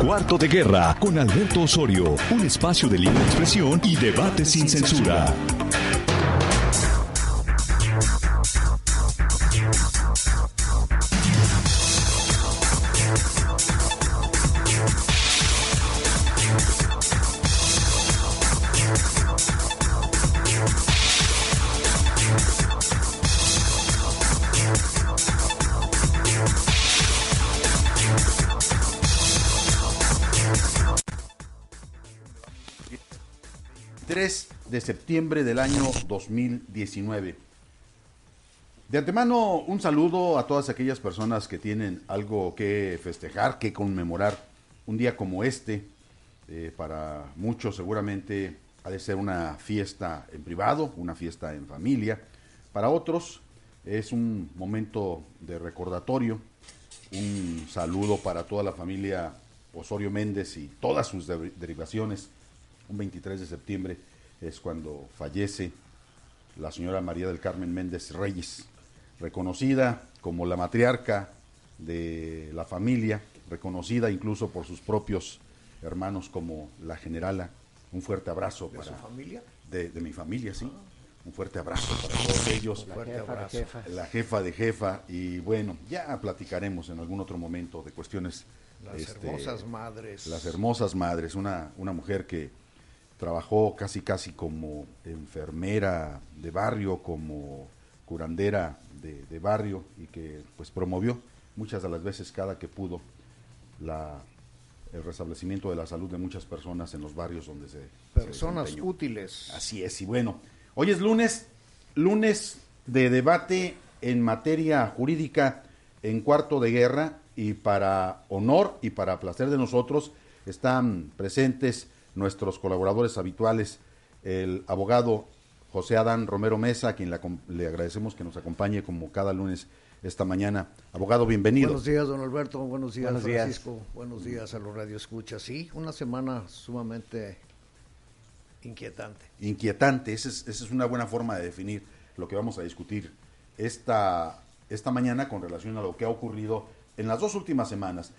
Cuarto de Guerra con Alberto Osorio, un espacio de libre expresión y debate sin censura. Septiembre del año 2019. De antemano, un saludo a todas aquellas personas que tienen algo que festejar, que conmemorar. Un día como este, eh, para muchos seguramente ha de ser una fiesta en privado, una fiesta en familia. Para otros es un momento de recordatorio. Un saludo para toda la familia Osorio Méndez y todas sus derivaciones. Un 23 de septiembre es cuando fallece la señora María del Carmen Méndez Reyes, reconocida como la matriarca de la familia, reconocida incluso por sus propios hermanos como la generala. Un fuerte abrazo para... su familia? De, mi familia, sí. Un fuerte abrazo para todos ellos. La jefa, jefa. La jefa de jefa. Y bueno, ya platicaremos en algún otro momento de cuestiones. Las este, hermosas madres. Las hermosas madres. Una, una mujer que trabajó casi casi como enfermera de barrio, como curandera de, barrio y que pues promovió muchas de las veces cada que pudo la, el restablecimiento de la salud de muchas personas en los barrios donde se... Personas útiles. Así es, y bueno, hoy es lunes, lunes de debate en materia jurídica en cuarto de guerra y para honor y para placer de nosotros están presentes nuestros colaboradores habituales, el abogado José Adán Romero Mesa, a quien le agradecemos que nos acompañe como cada lunes esta mañana. Abogado, bienvenido. Buenos días, don Alberto. Buenos días, Francisco. Buenos días a los radioescuchas. Sí, una semana sumamente inquietante. Inquietante, esa es, esa es una buena forma de definir lo que vamos a discutir esta, esta mañana con relación a lo que ha ocurrido en las dos últimas semanas.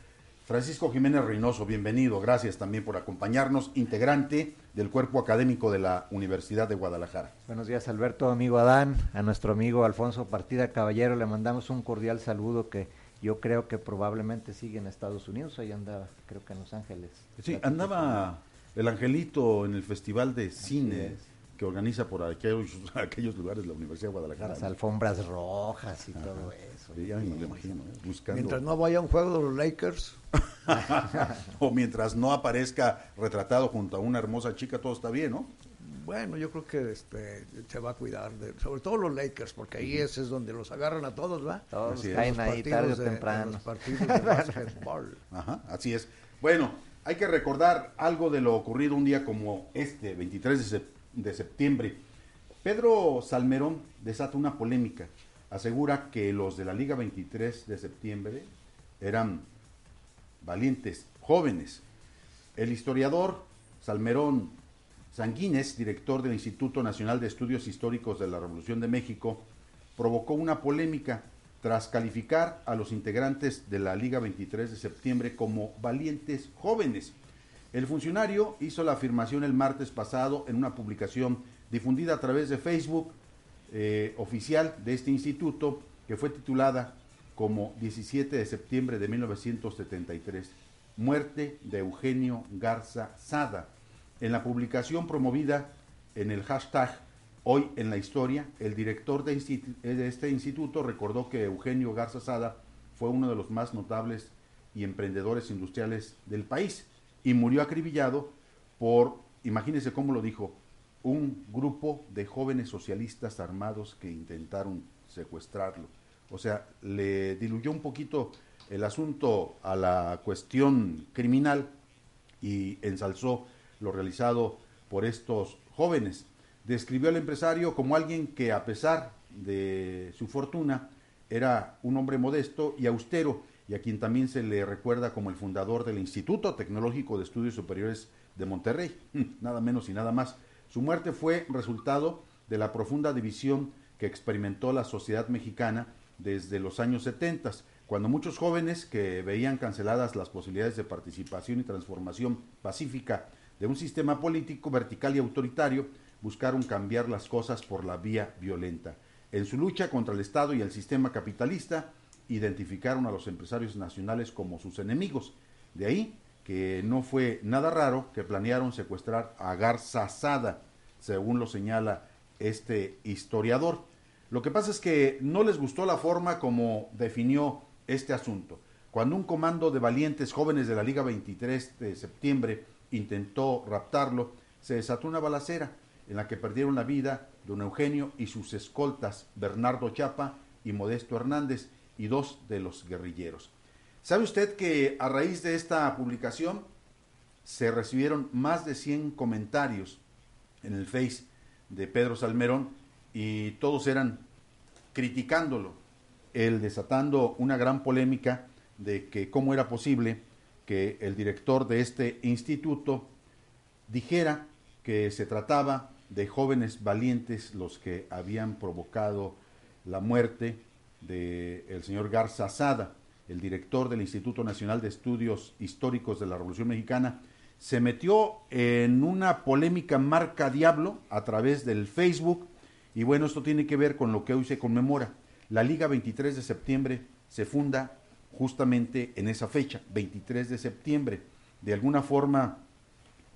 Francisco Jiménez Reynoso, bienvenido. Gracias también por acompañarnos, integrante del cuerpo académico de la Universidad de Guadalajara. Buenos días, Alberto, amigo Adán, a nuestro amigo Alfonso Partida Caballero, le mandamos un cordial saludo que yo creo que probablemente sigue en Estados Unidos, ahí andaba, creo que en Los Ángeles. Sí, andaba el Angelito en el Festival de Cine que organiza por aquellos, aquellos lugares la Universidad de Guadalajara. Las alfombras rojas y todo eso. Sí, ya me lo imagino, ¿eh? buscando. Mientras no vaya un juego de los Lakers. o mientras no aparezca retratado junto a una hermosa chica, todo está bien, ¿no? Bueno, yo creo que este, se va a cuidar, de, sobre todo los Lakers, porque ahí ese es donde los agarran a todos, ¿va? Todos caen ahí tarde o temprano. Los partidos de básquetbol. Ajá, así es. Bueno, hay que recordar algo de lo ocurrido un día como este, 23 de septiembre de septiembre. Pedro Salmerón desata una polémica. Asegura que los de la Liga 23 de septiembre eran valientes, jóvenes. El historiador Salmerón Sanguínez, director del Instituto Nacional de Estudios Históricos de la Revolución de México, provocó una polémica tras calificar a los integrantes de la Liga 23 de septiembre como valientes jóvenes el funcionario hizo la afirmación el martes pasado en una publicación difundida a través de Facebook eh, oficial de este instituto que fue titulada como 17 de septiembre de 1973, muerte de Eugenio Garza Sada. En la publicación promovida en el hashtag Hoy en la Historia, el director de, de este instituto recordó que Eugenio Garza Sada fue uno de los más notables y emprendedores industriales del país y murió acribillado por, imagínense cómo lo dijo, un grupo de jóvenes socialistas armados que intentaron secuestrarlo. O sea, le diluyó un poquito el asunto a la cuestión criminal y ensalzó lo realizado por estos jóvenes. Describió al empresario como alguien que a pesar de su fortuna era un hombre modesto y austero y a quien también se le recuerda como el fundador del Instituto Tecnológico de Estudios Superiores de Monterrey, nada menos y nada más. Su muerte fue resultado de la profunda división que experimentó la sociedad mexicana desde los años 70, cuando muchos jóvenes que veían canceladas las posibilidades de participación y transformación pacífica de un sistema político vertical y autoritario, buscaron cambiar las cosas por la vía violenta. En su lucha contra el Estado y el sistema capitalista, identificaron a los empresarios nacionales como sus enemigos. De ahí que no fue nada raro que planearon secuestrar a Garza Sada, según lo señala este historiador. Lo que pasa es que no les gustó la forma como definió este asunto. Cuando un comando de valientes jóvenes de la Liga 23 de septiembre intentó raptarlo, se desató una balacera en la que perdieron la vida don Eugenio y sus escoltas Bernardo Chapa y Modesto Hernández y dos de los guerrilleros. ¿Sabe usted que a raíz de esta publicación se recibieron más de 100 comentarios en el Face de Pedro Salmerón y todos eran criticándolo, el desatando una gran polémica de que cómo era posible que el director de este instituto dijera que se trataba de jóvenes valientes los que habían provocado la muerte del señor Garza Sada, el director del Instituto Nacional de Estudios Históricos de la Revolución Mexicana, se metió en una polémica marca Diablo a través del Facebook y bueno, esto tiene que ver con lo que hoy se conmemora. La Liga 23 de septiembre se funda justamente en esa fecha, 23 de septiembre. De alguna forma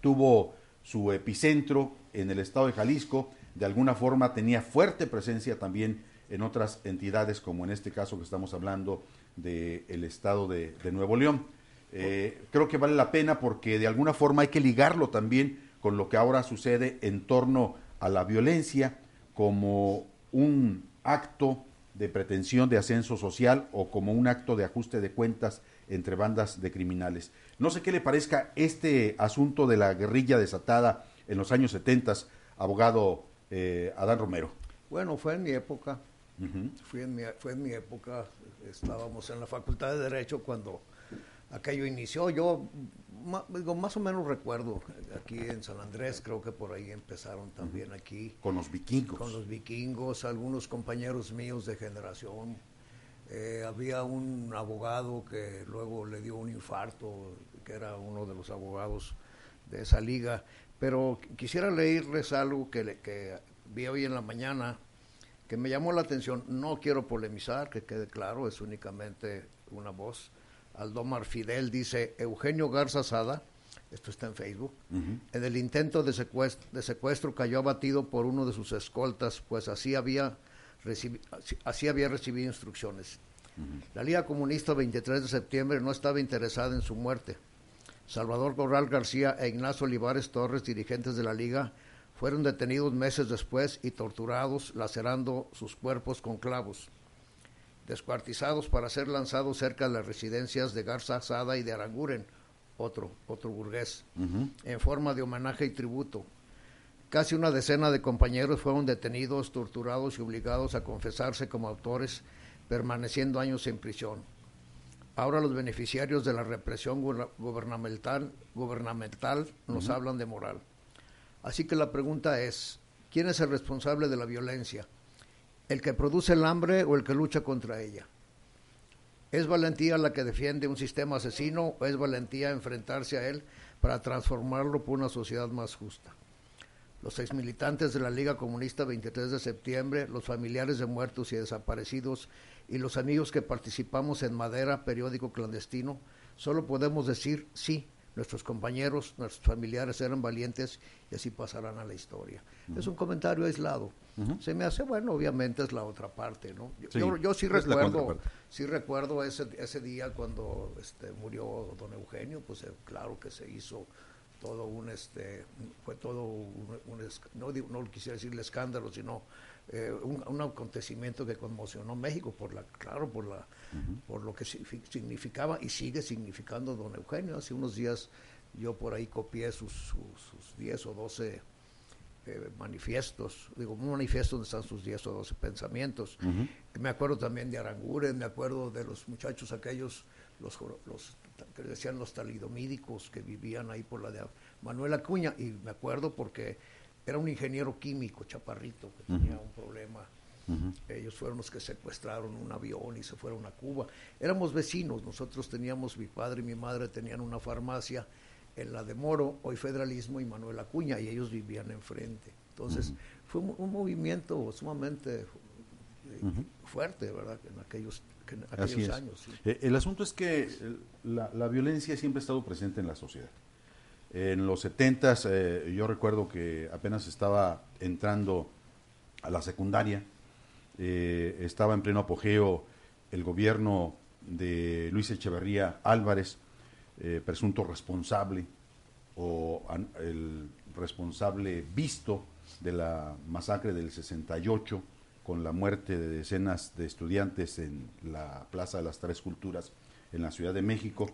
tuvo su epicentro en el estado de Jalisco, de alguna forma tenía fuerte presencia también en otras entidades, como en este caso que estamos hablando del estado de, Nuevo León. Eh, creo que vale la pena porque de alguna forma hay que ligarlo también con lo que ahora sucede en torno a la violencia como un acto de pretensión de ascenso social o como un acto de ajuste de cuentas entre bandas de criminales. No sé qué le parezca este asunto de la guerrilla desatada en los años 70, abogado eh, Adán Romero. Bueno, fue en mi época, fue, en mi, fue en mi época, estábamos en la Facultad de Derecho cuando aquello inició. Yo digo, más o menos recuerdo, aquí en San Andrés, creo que por ahí empezaron también aquí. Con los vikingos. Con los vikingos, algunos compañeros míos de generación. Eh, había un abogado que luego le dio un infarto, que era uno de los abogados de esa liga. Pero quisiera leerles algo que, que vi hoy en la mañana que me llamó la atención. No quiero polemizar, que quede claro, es únicamente una voz Aldomar Fidel dice, Eugenio Garza Sada, esto está en Facebook, en el intento de secuestro, cayó abatido por uno de sus escoltas, pues así había, así había recibido instrucciones. La Liga Comunista 23 de septiembre no estaba interesada en su muerte. Salvador Corral García e Ignacio Olivares Torres, dirigentes de la Liga, fueron detenidos meses después y torturados, lacerando sus cuerpos con clavos descuartizados para ser lanzados cerca de las residencias de Garza Sada y de Aranguren, otro, otro burgués, en forma de homenaje y tributo. Casi una decena de compañeros fueron detenidos, torturados y obligados a confesarse como autores, permaneciendo años en prisión. Ahora los beneficiarios de la represión gubernamental, gubernamental nos hablan de moral. Así que la pregunta es, ¿quién es el responsable de la violencia? el que produce el hambre o el que lucha contra ella. ¿Es valentía la que defiende un sistema asesino o es valentía enfrentarse a él para transformarlo por una sociedad más justa? Los ex militantes de la Liga Comunista 23 de septiembre, los familiares de muertos y desaparecidos y los amigos que participamos en Madera, periódico clandestino, solo podemos decir sí, nuestros compañeros, nuestros familiares eran valientes y así pasarán a la historia. Es un comentario aislado. Se me hace, bueno, obviamente es la otra parte, ¿no? Yo sí, yo, sí recuerdo, sí recuerdo ese, ese día cuando este, murió don Eugenio, pues eh, claro que se hizo todo un, este, fue todo un, no, no quisiera decirle escándalo, sino eh, un, acontecimiento que conmocionó México por la, claro, por la, por lo que significaba y sigue significando don Eugenio. Hace unos días yo por ahí copié sus, sus, 10 o 12 eh, manifiestos, digo, un manifiesto donde están sus 10 o 12 pensamientos. Me acuerdo también de Aranguren, me acuerdo de los muchachos aquellos, los, los que decían los talidomídicos que vivían ahí por la de Manuel Acuña, y me acuerdo porque era un ingeniero químico, chaparrito, que tenía un problema Ellos fueron los que secuestraron un avión y se fueron a Cuba. Éramos vecinos, nosotros teníamos, mi padre y mi madre tenían una farmacia en la de Moro, hoy Federalismo y Manuel Acuña, y ellos vivían enfrente. Entonces, fue un, movimiento sumamente eh, fuerte, ¿verdad? En aquellos, años. Eh, el asunto es que la, la, violencia siempre ha estado presente en la sociedad. En los 70 eh, yo recuerdo que apenas estaba entrando a la secundaria, eh, estaba en pleno apogeo el gobierno de Luis Echeverría Álvarez, eh, presunto responsable o el responsable visto de la masacre del 68 con la muerte de decenas de estudiantes en la Plaza de las Tres Culturas en la Ciudad de México.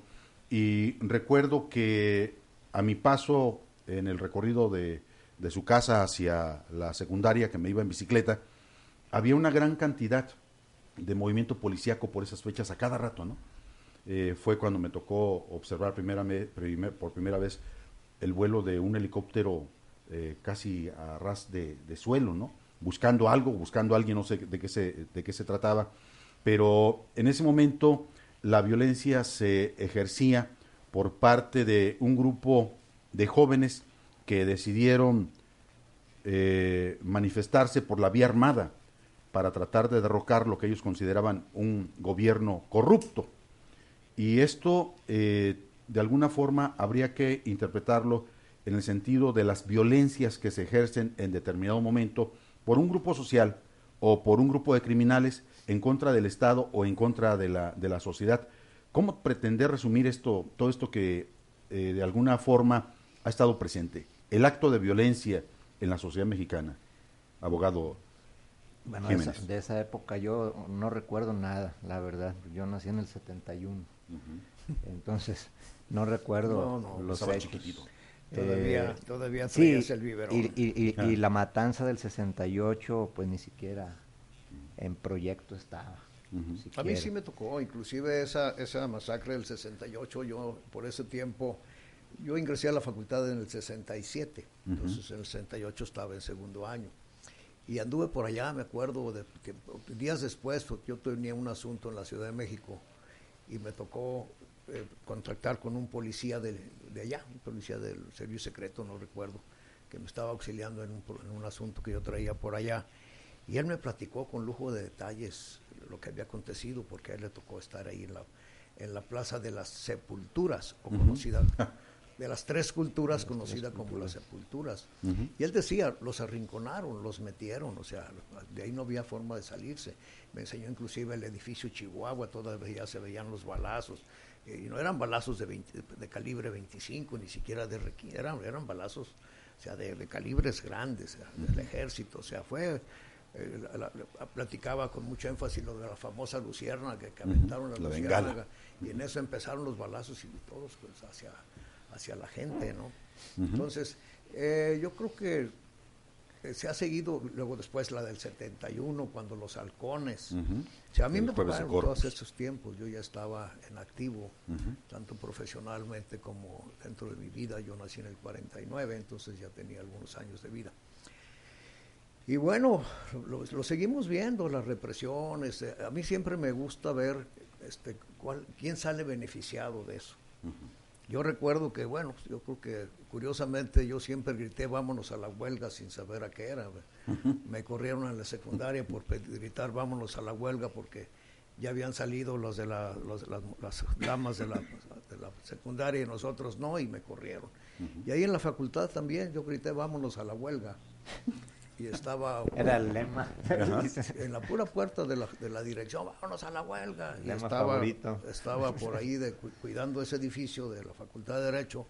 Y recuerdo que a mi paso en el recorrido de, su casa hacia la secundaria, que me iba en bicicleta, había una gran cantidad de movimiento policíaco por esas fechas a cada rato, ¿no? Eh, fue cuando me tocó observar por primera vez el vuelo de un helicóptero eh, casi a ras de, suelo, ¿no? Buscando algo, buscando a alguien, no sé de qué, se, de qué se trataba, pero en ese momento la violencia se ejercía por parte de un grupo de jóvenes que decidieron eh, manifestarse por la vía armada para tratar de derrocar lo que ellos consideraban un gobierno corrupto. Y esto, eh, de alguna forma, habría que interpretarlo en el sentido de las violencias que se ejercen en determinado momento por un grupo social o por un grupo de criminales en contra del Estado o en contra de la, de la sociedad. ¿Cómo pretender resumir esto, todo esto que eh, de alguna forma ha estado presente? El acto de violencia en la sociedad mexicana, abogado bueno, de esa, época yo no recuerdo nada, la verdad. Yo nací en el 71. Entonces, no recuerdo no, no, los hechos. Todavía, eh, todavía traías el biberón. Y, y, y, la matanza del 68, pues ni siquiera en proyecto estaba. A mí sí me tocó, inclusive esa, esa masacre del 68, yo por ese tiempo, yo ingresé a la facultad en el 67, entonces en el 68 estaba en segundo año. Y anduve por allá, me acuerdo, de que días después, porque yo tenía un asunto en la Ciudad de México y me tocó eh, contactar con un policía de, allá, un policía del servicio secreto, no recuerdo, que me estaba auxiliando en un, en un asunto que yo traía por allá. Y él me platicó con lujo de detalles lo que había acontecido, porque a él le tocó estar ahí en la, en la Plaza de las Sepulturas, o conocida de las tres culturas conocidas como las sepulturas. Y él decía, los arrinconaron, los metieron, o sea, de ahí no había forma de salirse. Me enseñó inclusive el edificio Chihuahua, todavía se veían los balazos, eh, y no eran balazos de, de calibre 25, ni siquiera de eran, eran balazos o sea, de, calibres grandes, del ejército, o sea, fue... Eh, platicaba con mucho énfasis lo de la famosa lucierna que, aventaron la, lucierna y en eso empezaron los balazos y todos pues, hacia hacia la gente, ¿no? Entonces, eh, yo creo que eh, se ha seguido luego después la del 71 cuando los halcones o sea, a mí me tocaron todos estos tiempos yo ya estaba en activo tanto profesionalmente como dentro de mi vida yo nací en el 49 entonces ya tenía algunos años de vida y bueno lo, seguimos viendo las represiones eh, a mí siempre me gusta ver este cuál quién sale beneficiado de eso. Yo recuerdo que, bueno, yo creo que curiosamente yo siempre grité vámonos a la huelga sin saber a qué era. Me corrieron en la secundaria por gritar vámonos a la huelga porque ya habían salido los de la, las damas de la, de la, secundaria y nosotros no, y me corrieron. Y ahí en la facultad también yo grité vámonos a la huelga y estaba... Era el lema. En la pura puerta de la, de la dirección, vámonos a la huelga. Y estaba, estaba por ahí de, cuidando ese edificio de la Facultad de Derecho,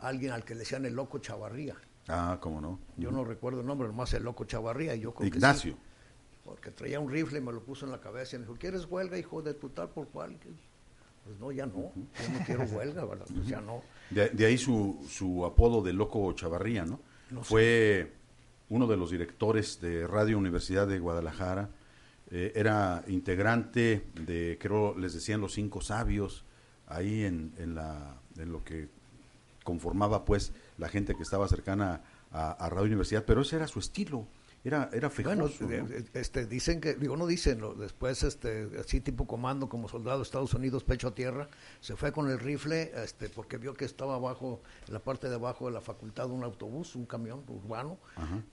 alguien al que le decían el loco Chavarría. Ah, cómo no. Yo no recuerdo el nombre, nomás el loco Chavarría. Y yo Ignacio. porque traía un rifle y me lo puso en la cabeza y me dijo, ¿quieres huelga, hijo de tu tal por cual? Pues no, ya no. Yo no quiero huelga, ¿verdad? Pues ya no. De, ahí su, su apodo de loco Chavarría, ¿no? no Fue uno de los directores de Radio Universidad de Guadalajara, eh, era integrante de, creo, les decían los cinco sabios, ahí en, en, la, en lo que conformaba pues la gente que estaba cercana a, Radio Universidad, pero ese era su estilo. Era, era Bueno, este, dicen que, digo, no dicen, después, este, así tipo comando, como soldado de Estados Unidos, pecho a tierra, se fue con el rifle, este, porque vio que estaba abajo, en la parte de abajo de la facultad, un autobús, un camión urbano,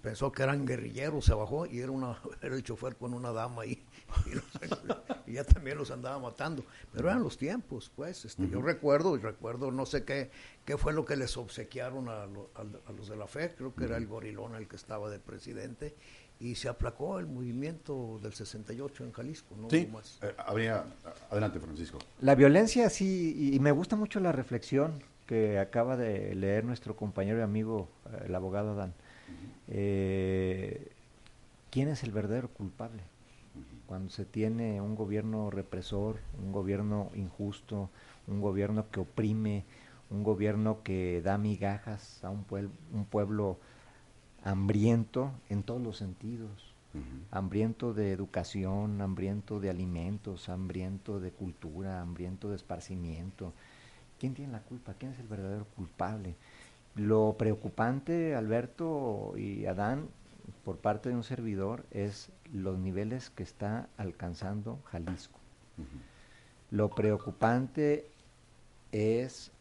pensó que eran guerrilleros, se bajó y era, una, era el chofer con una dama ahí, y, ya también los andaba matando. Pero eran los tiempos, pues, este, yo recuerdo, y recuerdo, no sé qué, qué fue lo que les obsequiaron a, a los de la fe, creo que era el gorilón el que estaba de presidente, y se aplacó el movimiento del 68 en Jalisco. ¿no? Sí, eh, habría, adelante Francisco. La violencia sí, y, me gusta mucho la reflexión que acaba de leer nuestro compañero y amigo, eh, el abogado Dan. Eh, ¿Quién es el verdadero culpable? Cuando se tiene un gobierno represor, un gobierno injusto, un gobierno que oprime, un gobierno que da migajas a un, pueblo, un pueblo hambriento en todos los sentidos, hambriento de educación, hambriento de alimentos, hambriento de cultura, hambriento de esparcimiento. ¿Quién tiene la culpa? ¿Quién es el verdadero culpable? Lo preocupante, Alberto y Adán, por parte de un servidor, es los niveles que está alcanzando Jalisco. Lo preocupante es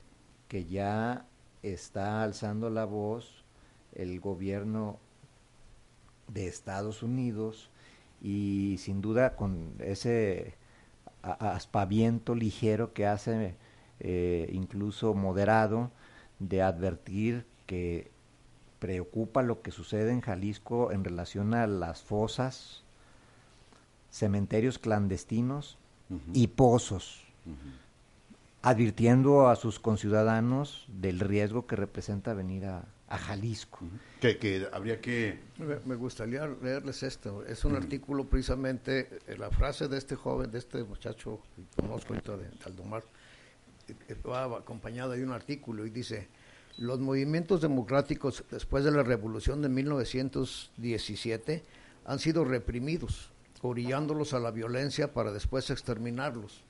que ya está alzando la voz el gobierno de Estados Unidos y sin duda con ese aspaviento ligero que hace eh, incluso moderado de advertir que preocupa lo que sucede en Jalisco en relación a las fosas, cementerios clandestinos y pozos advirtiendo a sus conciudadanos del riesgo que representa venir a, Jalisco. Que, habría que... Me, gustaría leerles esto. Es un artículo precisamente, eh, la frase de este joven, de este muchacho que conozco de Aldomar, eh, va acompañada de un artículo y dice, los movimientos democráticos después de la revolución de 1917 han sido reprimidos, orillándolos a la violencia para después exterminarlos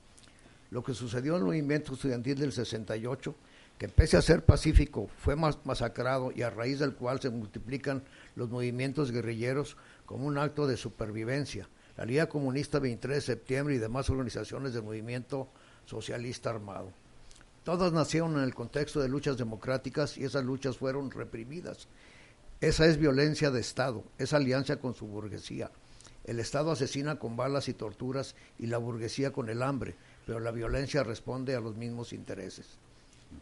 lo que sucedió en el movimiento estudiantil del 68, que pese a ser pacífico fue masacrado y a raíz del cual se multiplican los movimientos guerrilleros como un acto de supervivencia. La Liga Comunista 23 de septiembre y demás organizaciones del movimiento socialista armado. Todas nacieron en el contexto de luchas democráticas y esas luchas fueron reprimidas. Esa es violencia de Estado, es alianza con su burguesía. El Estado asesina con balas y torturas y la burguesía con el hambre pero la violencia responde a los mismos intereses.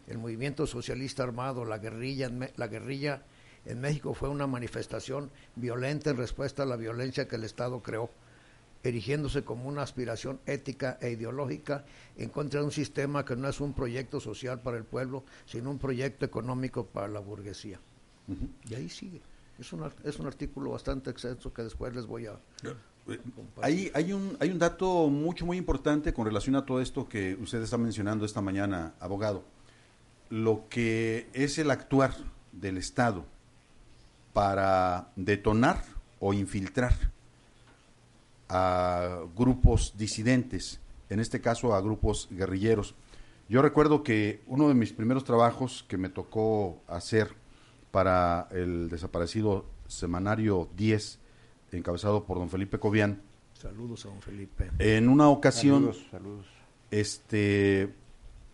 El movimiento socialista armado, la guerrilla, la guerrilla en México fue una manifestación violenta en respuesta a la violencia que el Estado creó, erigiéndose como una aspiración ética e ideológica en contra de un sistema que no es un proyecto social para el pueblo, sino un proyecto económico para la burguesía. Y ahí sigue. Es un, es un artículo bastante extenso que después les voy a, hay, hay, un, hay un dato mucho, muy importante con relación a todo esto que usted está mencionando esta mañana, abogado. Lo que es el actuar del Estado para detonar o infiltrar a grupos disidentes, en este caso a grupos guerrilleros. Yo recuerdo que uno de mis primeros trabajos que me tocó hacer para el desaparecido semanario 10 encabezado por don Felipe Cobian. Saludos a don Felipe. En una ocasión, este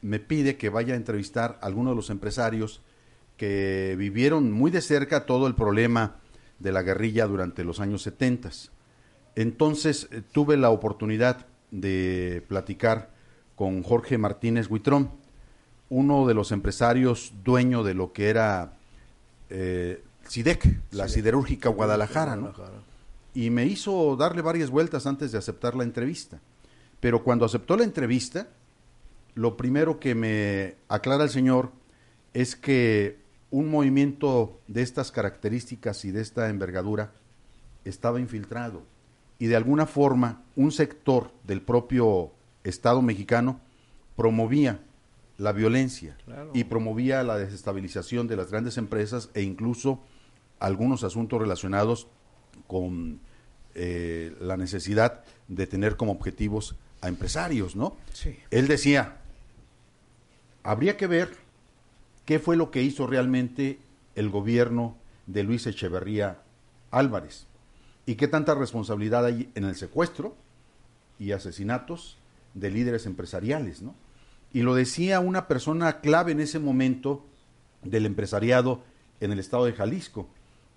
me pide que vaya a entrevistar a algunos de los empresarios que vivieron muy de cerca todo el problema de la guerrilla durante los años 70. Entonces eh, tuve la oportunidad de platicar con Jorge Martínez Huitrón, uno de los empresarios dueño de lo que era eh, SIDEC, la siderúrgica Guadalajara, ¿no? y me hizo darle varias vueltas antes de aceptar la entrevista. Pero cuando aceptó la entrevista, lo primero que me aclara el señor es que un movimiento de estas características y de esta envergadura estaba infiltrado y de alguna forma un sector del propio Estado mexicano promovía la violencia y promovía la desestabilización de las grandes empresas e incluso algunos asuntos relacionados con eh, la necesidad de tener como objetivos a empresarios, ¿no? Sí. Él decía, habría que ver qué fue lo que hizo realmente el gobierno de Luis Echeverría Álvarez. ¿Y qué tanta responsabilidad hay en el secuestro y asesinatos de líderes empresariales? ¿no? Y lo decía una persona clave en ese momento del empresariado en el estado de Jalisco,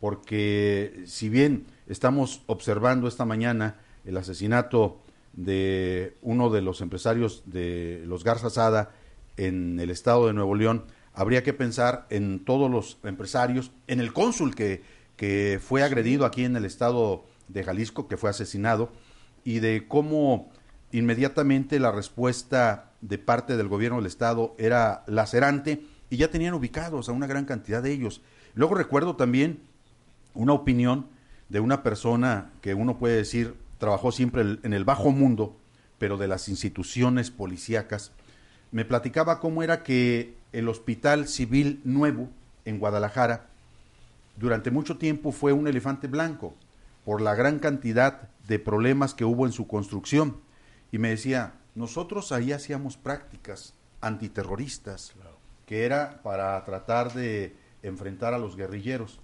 porque si bien estamos observando esta mañana el asesinato de uno de los empresarios de los Garza Sada en el estado de Nuevo León, habría que pensar en todos los empresarios, en el cónsul que, que fue agredido aquí en el estado de Jalisco, que fue asesinado, y de cómo inmediatamente la respuesta de parte del gobierno del estado era lacerante y ya tenían ubicados a una gran cantidad de ellos. Luego recuerdo también una opinión de una persona que uno puede decir trabajó siempre en el bajo mundo, pero de las instituciones policíacas, me platicaba cómo era que el Hospital Civil Nuevo en Guadalajara durante mucho tiempo fue un elefante blanco por la gran cantidad de problemas que hubo en su construcción. Y me decía, nosotros ahí hacíamos prácticas antiterroristas, que era para tratar de enfrentar a los guerrilleros.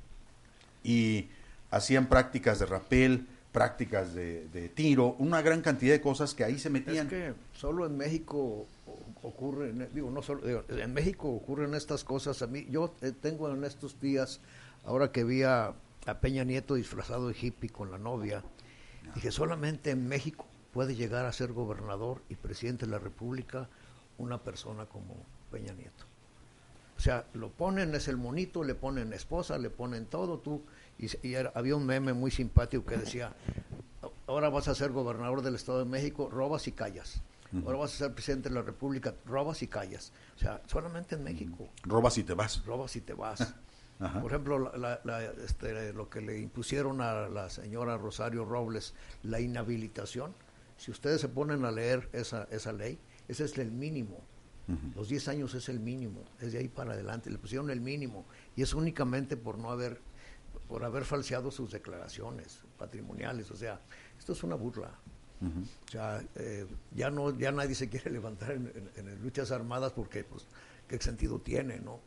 Y hacían prácticas de rapel, prácticas de, tiro, una gran cantidad de cosas que ahí se metían. Es que solo en México ocurren, digo, no solo, en México ocurren estas cosas. A mí, yo eh, tengo en estos días, ahora que vi a, a Peña Nieto disfrazado de hippie con la novia, dije, solamente en México puede llegar a ser gobernador y presidente de la República una persona como Peña Nieto. O sea, lo ponen, es el monito, le ponen esposa, le ponen todo, tú. Y, había un meme muy simpático que decía, ahora vas a ser gobernador del Estado de México, robas y callas. Ahora vas a ser presidente de la República, robas y callas. O sea, solamente en México. Robas y te vas. Robas y te vas. Por ejemplo, este, lo que le impusieron a la señora Rosario Robles, la inhabilitación. Si ustedes se ponen a leer esa, esa ley, ese es el mínimo. Los 10 años es el mínimo, es de ahí para adelante. Le pusieron el mínimo y es únicamente por no haber, por haber falseado sus declaraciones patrimoniales. O sea, esto es una burla. O sea, eh, ya no, ya nadie se quiere levantar en, luchas armadas porque, pues, qué sentido tiene, ¿no?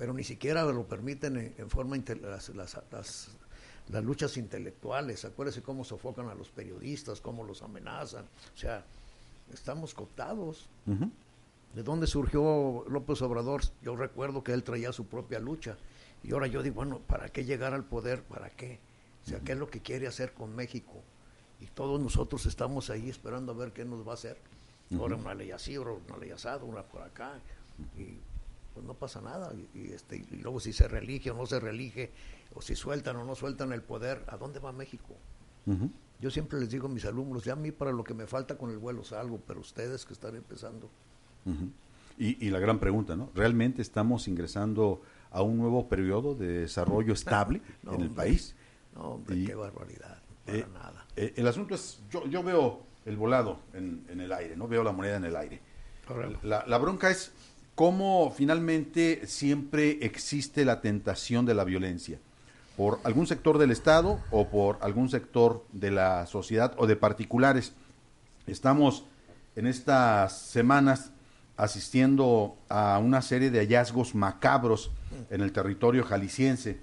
Pero ni siquiera lo permiten en, forma las, las, las, luchas intelectuales. Acuérdense cómo sofocan a los periodistas, cómo los amenazan. O sea, estamos cooptados. ¿De dónde surgió López Obrador? Yo recuerdo que él traía su propia lucha. Y ahora yo digo, bueno, ¿para qué llegar al poder? ¿Para qué? O sea, ¿qué es lo que quiere hacer con México? Y todos nosotros estamos ahí esperando a ver qué nos va a hacer. Ahora una ley así, ahora una ley asada, una por acá. Y pues no pasa nada. Y, este, y luego si se reelige o no se reelige, o si sueltan o no sueltan el poder, ¿a dónde va México? Yo siempre les digo a mis alumnos, ya a mí para lo que me falta con el vuelo salgo, pero ustedes que están empezando, y, la gran pregunta, ¿no? ¿Realmente estamos ingresando a un nuevo periodo de desarrollo estable en el país? No, hombre, qué barbaridad. Para eh, nada. Eh, el asunto es, yo, yo veo el volado en, el aire, no veo la moneda en el aire. La, la, bronca es cómo finalmente siempre existe la tentación de la violencia por algún sector del Estado o por algún sector de la sociedad o de particulares. Estamos en estas semanas asistiendo a una serie de hallazgos macabros en el territorio jalisciense.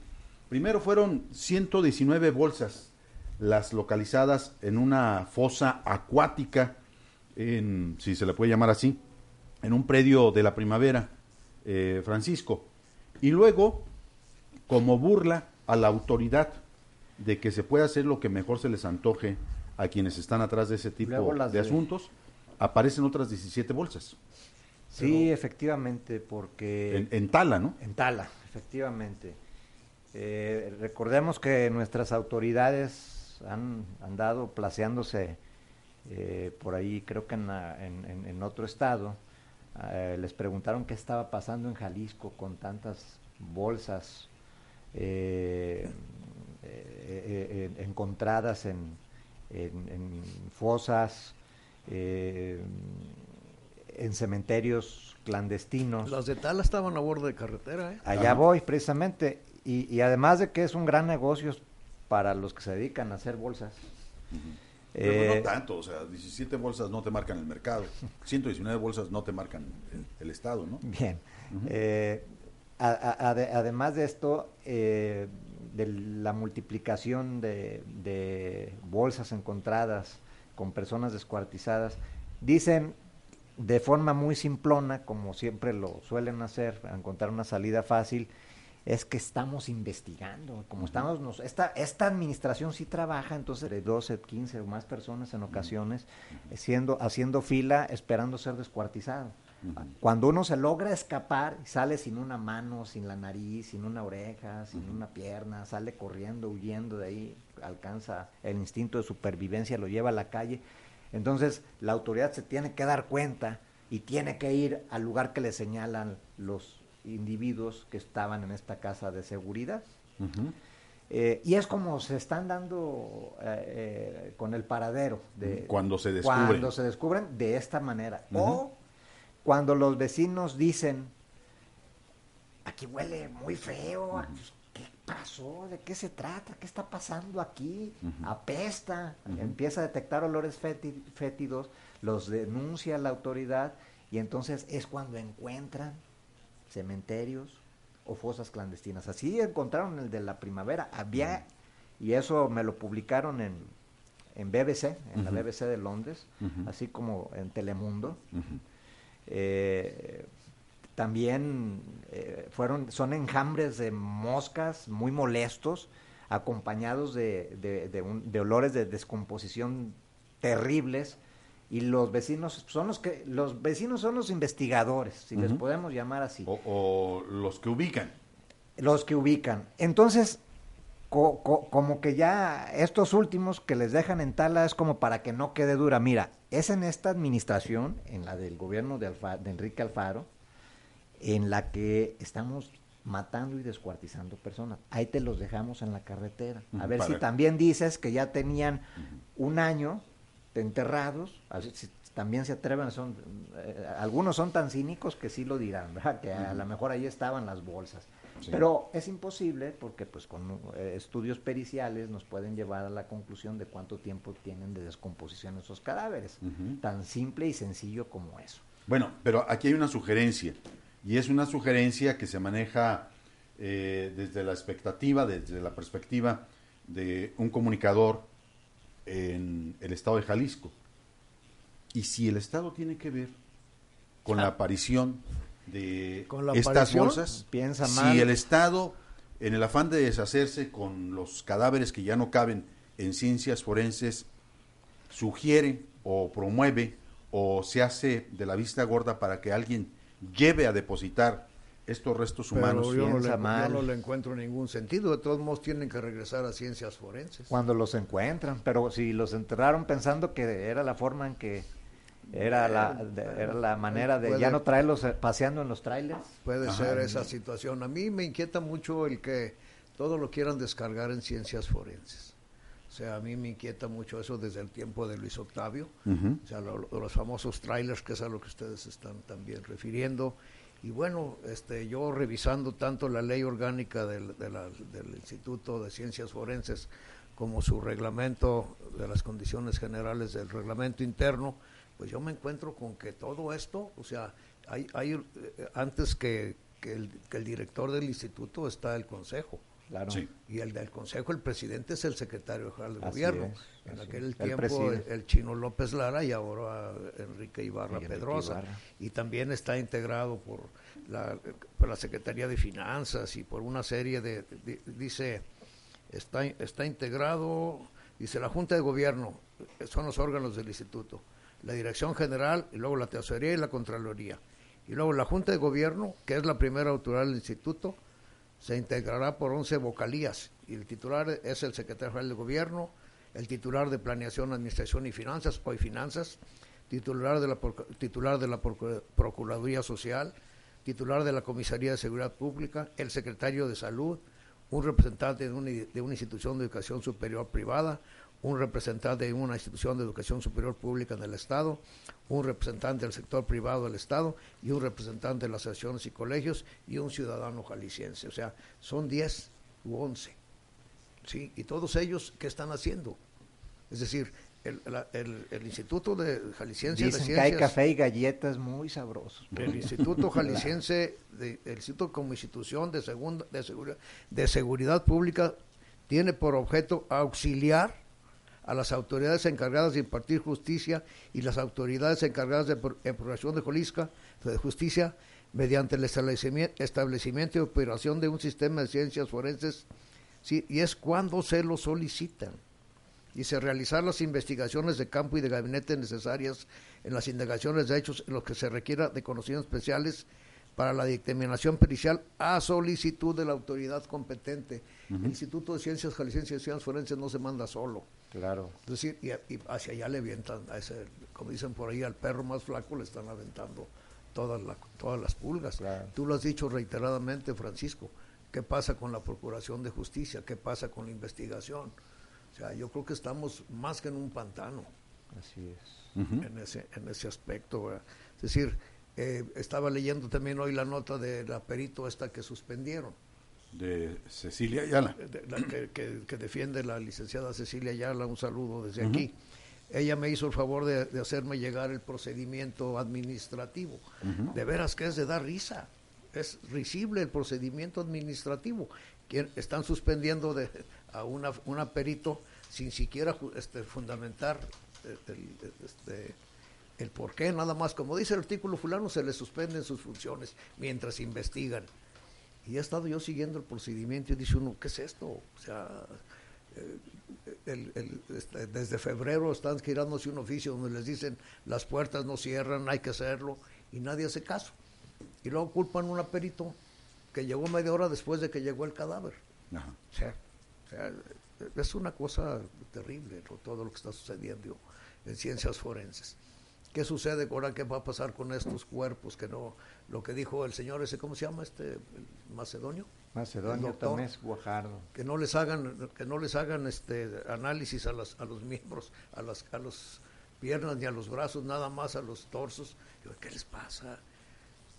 Primero fueron 119 bolsas las localizadas en una fosa acuática, en, si se le puede llamar así, en un predio de la primavera, eh, Francisco. Y luego, como burla a la autoridad de que se puede hacer lo que mejor se les antoje a quienes están atrás de ese tipo de asuntos, aparecen otras 17 bolsas. Sí, efectivamente, porque... En, Tala, ¿no? En Tala, efectivamente. Eh, recordemos que nuestras autoridades han andado placeándose eh, por ahí, creo que en, otro estado. Eh, les preguntaron qué estaba pasando en Jalisco con tantas bolsas encontradas en, en fosas en cementerios clandestinos. Las de Tala estaban a bordo de carretera, ¿eh? Allá voy, precisamente. Y, además de que es un gran negocio para los que se dedican a hacer bolsas. Pero no eh, tanto, o sea, 17 bolsas no te marcan el mercado, 119 bolsas no te marcan el, Estado, ¿no? Bien. Eh, además de esto, de la multiplicación de, de bolsas encontradas con personas descuartizadas, dicen de forma muy simplona, como siempre lo suelen hacer, encontrar una salida fácil, es que estamos investigando, como estamos, nos, esta, esta administración sí trabaja, entonces de 12, 15 o más personas en ocasiones, siendo, haciendo fila, esperando ser descuartizado. Cuando uno se logra escapar, sale sin una mano, sin la nariz, sin una oreja, sin una pierna, sale corriendo, huyendo de ahí, alcanza el instinto de supervivencia, lo lleva a la calle, entonces, la autoridad se tiene que dar cuenta y tiene que ir al lugar que le señalan los individuos que estaban en esta casa de seguridad. Eh, y es como se están dando eh, eh, con el paradero. De, cuando se descubren. Cuando se descubren de esta manera. O cuando los vecinos dicen, aquí huele muy feo, pasó? ¿De qué se trata? ¿Qué está pasando aquí? Apesta, empieza a detectar olores fétidos, los denuncia la autoridad y entonces es cuando encuentran cementerios o fosas clandestinas. Así encontraron el de la primavera. Había, y eso me lo publicaron en, en BBC, en la BBC de Londres, así como en Telemundo. Eh, también eh, fueron, son enjambres de moscas muy molestos, acompañados de, de, olores de descomposición terribles y los vecinos son los que los vecinos son los investigadores si les podemos llamar así. O, los que ubican. Los que ubican. Entonces como que ya estos últimos que les dejan en tala es como para que no quede dura. Mira es en esta administración en la del gobierno de, de Enrique Alfaro en la que estamos matando y descuartizando personas. Ahí te los dejamos en la carretera. A ver si también dices que ya tenían un año enterrados, también se atreven, son eh, algunos son tan cínicos que sí lo dirán, ¿verdad? que a lo mejor ahí estaban las bolsas. Pero es imposible porque pues con eh, estudios periciales nos pueden llevar a la conclusión de cuánto tiempo tienen de descomposición esos cadáveres. Tan simple y sencillo como eso. Bueno, pero aquí hay una sugerencia. Y es una sugerencia que se maneja eh, desde la expectativa, desde la perspectiva de un comunicador en el estado de Jalisco. Y si el estado tiene que ver con la ah. aparición de estas bolsas, piensa si el estado, en el afán de deshacerse con los cadáveres que ya no caben en ciencias forenses, sugiere o promueve o se hace de la vista gorda para que alguien lleve a depositar estos restos humanos. yo no, le, yo no, le, encuentro ningún sentido. De todos modos, tienen que regresar a ciencias forenses. Cuando los encuentran, pero si los enterraron pensando que era la forma en que era la, era la manera de ya no traerlos eh, paseando en los trailers. Puede ser esa situación. A mí me inquieta mucho el que todo lo quieran descargar en ciencias forenses. O sea, a mí me inquieta mucho eso desde el tiempo de Luis Octavio, o sea, los famosos trailers, que es a lo que ustedes están también refiriendo. Y bueno, este, yo revisando tanto la ley orgánica del, del Instituto de Ciencias Forenses como su reglamento de las condiciones generales del reglamento interno, pues yo me encuentro con que todo esto, o sea, hay, hay eh, antes que, que, el, que el director del instituto está el consejo. Claro. Y el del Consejo, el presidente es el secretario general del gobierno. en aquel tiempo el, chino López Lara y ahora Enrique Ibarra Pedrosa. Y también está integrado por la, por la Secretaría de Finanzas y por una serie de, dice, está, está integrado, dice la Junta de Gobierno, son los órganos del instituto, la Dirección General y luego la Tesorería y la Contraloría. Y luego la Junta de Gobierno, que es la primera autoridad del instituto, se integrará por 11 vocalías y el titular es el secretario general de gobierno, el titular de planeación, administración y finanzas, hoy finanzas, titular de la, titular de la Procuraduría Social, titular de la Comisaría de Seguridad Pública, el secretario de Salud, un representante de una, de una institución de educación superior privada, un representante de una institución de educación superior pública en el Estado, un representante del sector privado del Estado y un representante de las asociaciones y colegios y un ciudadano jalisciense. O sea, son 10 u 11. ¿sí? Y todos ellos, ¿qué están haciendo? Es decir, el, el, Instituto de Jalisciense de Ciencias... que hay café y galletas muy sabrosos. El Instituto Jalisciense, de, el Instituto como institución de, segunda, de, seguridad, de seguridad pública, tiene por objeto auxiliar a las autoridades encargadas de impartir justicia y las autoridades encargadas de procuración de justicia, de justicia mediante el establecimiento, y operación de un sistema de ciencias forenses, y es cuando se lo solicitan. Y se realizar las investigaciones de campo y de gabinete necesarias en las indagaciones de hechos en los que se requiera de conocimientos especiales para la determinación pericial a solicitud de la autoridad competente. El Instituto de Ciencias Jaliscienses y Ciencias Forenses no se manda solo. Claro. Es decir, y, hacia allá le avientan, a ese, como dicen por ahí, al perro más flaco le están aventando todas, todas las pulgas. Tú lo has dicho reiteradamente, Francisco. ¿Qué pasa con la Procuración de Justicia? ¿Qué pasa con la investigación? O sea, yo creo que estamos más que en un pantano. Así es. en, ese, en ese aspecto. Es decir, eh, estaba leyendo también hoy la nota de la perito esta que suspendieron. De Cecilia Ayala. que, defiende la licenciada Cecilia Ayala, un saludo desde aquí. Ella me hizo el favor de, hacerme llegar el procedimiento administrativo. De veras que es de dar risa. Es risible el procedimiento administrativo. que están suspendiendo de, a una, una perito sin siquiera este, fundamentar eh, el, este, el por qué, nada más, como dice el artículo fulano, se le suspenden sus funciones mientras investigan. Y he estado yo siguiendo el procedimiento y dice uno, ¿qué es esto? O sea, eh, este, desde febrero están girándose un oficio donde les dicen las puertas no cierran, hay que hacerlo, y nadie hace caso. Y luego culpan a un perito que llegó media hora después de que llegó el cadáver. O, sea, es una cosa terrible todo lo que está sucediendo en ciencias forenses. ¿Qué sucede ahora? ¿Qué va a pasar con estos cuerpos? Que no, lo que dijo el señor ese, ¿cómo se llama este macedonio? Macedonio también Guajardo. Que no les hagan, que no les hagan este análisis a las, a los miembros, a las, a los piernas ni a los brazos, nada más a los torsos. ¿Qué les pasa?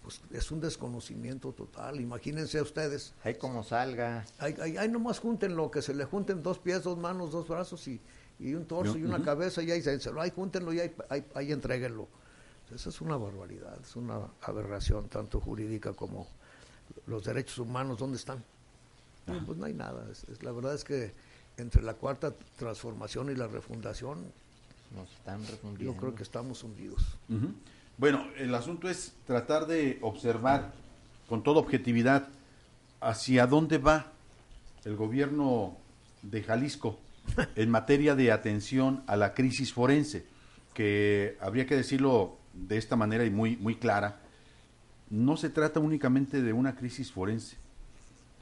Pues es un desconocimiento total. Imagínense ustedes. Ahí como salga. Ahí, ahí, nomás junten lo que se le junten dos pies, dos manos, dos brazos y y un torso y una cabeza y ahí se ahí júntenlo y ahí, ahí, entréguenlo. Esa es una barbaridad, es una aberración tanto jurídica como los derechos humanos, ¿dónde están? pues no hay nada. Es, la verdad es que entre la cuarta transformación y la refundación, nos están refundiendo. Yo creo que estamos hundidos. Bueno, el asunto es tratar de observar con toda objetividad hacia dónde va el gobierno de Jalisco en materia de atención a la crisis forense, que habría que decirlo de esta manera y muy, muy clara, no se trata únicamente de una crisis forense.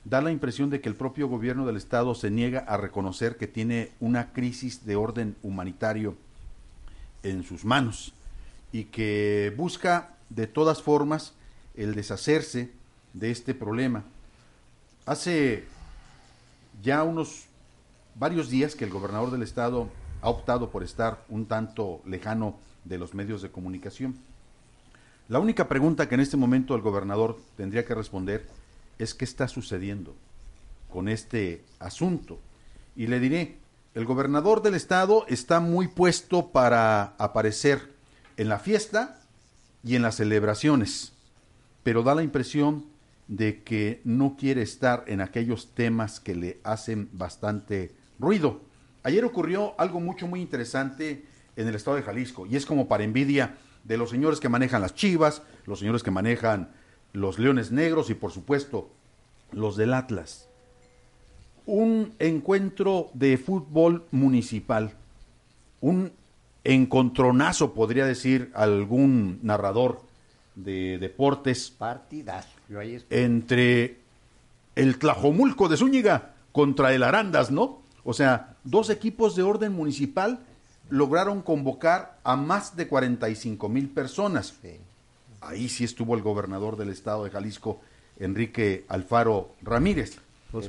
Da la impresión de que el propio gobierno del Estado se niega a reconocer que tiene una crisis de orden humanitario en sus manos y que busca de todas formas el deshacerse de este problema. Hace ya unos varios días que el gobernador del estado ha optado por estar un tanto lejano de los medios de comunicación. La única pregunta que en este momento el gobernador tendría que responder es qué está sucediendo con este asunto. Y le diré, el gobernador del estado está muy puesto para aparecer en la fiesta y en las celebraciones, pero da la impresión de que no quiere estar en aquellos temas que le hacen bastante ruido. Ayer ocurrió algo mucho, muy interesante en el estado de Jalisco, y es como para envidia de los señores que manejan las chivas, los señores que manejan los leones negros y por supuesto los del Atlas. Un encuentro de fútbol municipal, un encontronazo, podría decir algún narrador de deportes. Partidas. entre el Tlajomulco de Zúñiga contra el Arandas, ¿no? O sea, dos equipos de orden municipal lograron convocar a más de 45 mil personas. Ahí sí estuvo el gobernador del estado de Jalisco, Enrique Alfaro Ramírez. Pues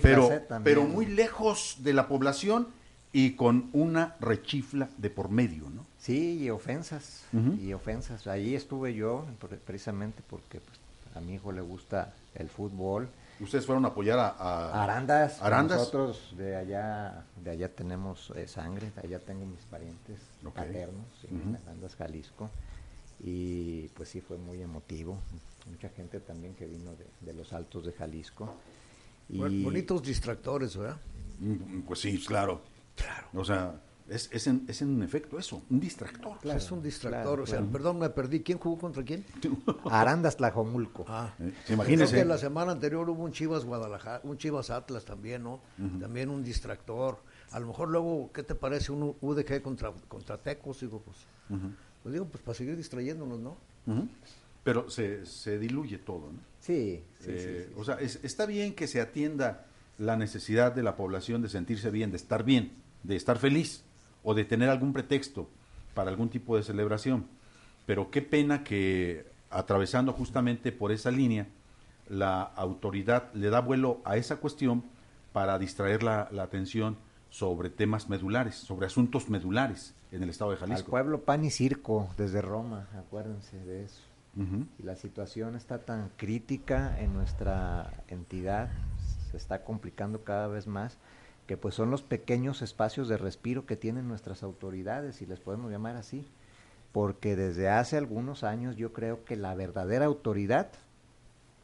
pero, ¿eh? pero muy lejos de la población y con una rechifla de por medio, ¿no? Sí, y ofensas, y ofensas. Ahí estuve yo, precisamente porque pues, a mi hijo le gusta el fútbol ustedes fueron a apoyar a, Arandas. Nosotros de allá, de allá tenemos eh, sangre, de allá tengo mis parientes paternos en Arandas, Jalisco. Y pues sí fue muy emotivo. Mucha gente también que vino de, los altos de Jalisco. Y... Bonitos distractores, ¿verdad? Mm, pues sí, claro. Claro. O sea, es, es, en, es en efecto eso, un distractor. es un distractor. o sea, perdón, me perdí. ¿Quién jugó contra quién? Arandas Tlajomulco. Ah, eh, imagínese. que la semana anterior hubo un Chivas Guadalajara, un Chivas Atlas también, ¿no? También un distractor. A lo mejor luego, ¿qué te parece un UDG contra, contra Tecos? Digo, pues, pues digo, pues para seguir distrayéndonos, ¿no? Pero se, se diluye todo, ¿no? Sí, sí, sí, O sea, está bien que se atienda la necesidad de la población de sentirse bien, de estar bien, de estar feliz o de tener algún pretexto para algún tipo de celebración. Pero qué pena que atravesando justamente por esa línea, la autoridad le da vuelo a esa cuestión para distraer la, atención sobre temas medulares, sobre asuntos medulares en el estado de Jalisco. Al pueblo pan y circo desde Roma, acuérdense de eso. Y la situación está tan crítica en nuestra entidad, se está complicando cada vez más que pues son los pequeños espacios de respiro que tienen nuestras autoridades, si les podemos llamar así, porque desde hace algunos años yo creo que la verdadera autoridad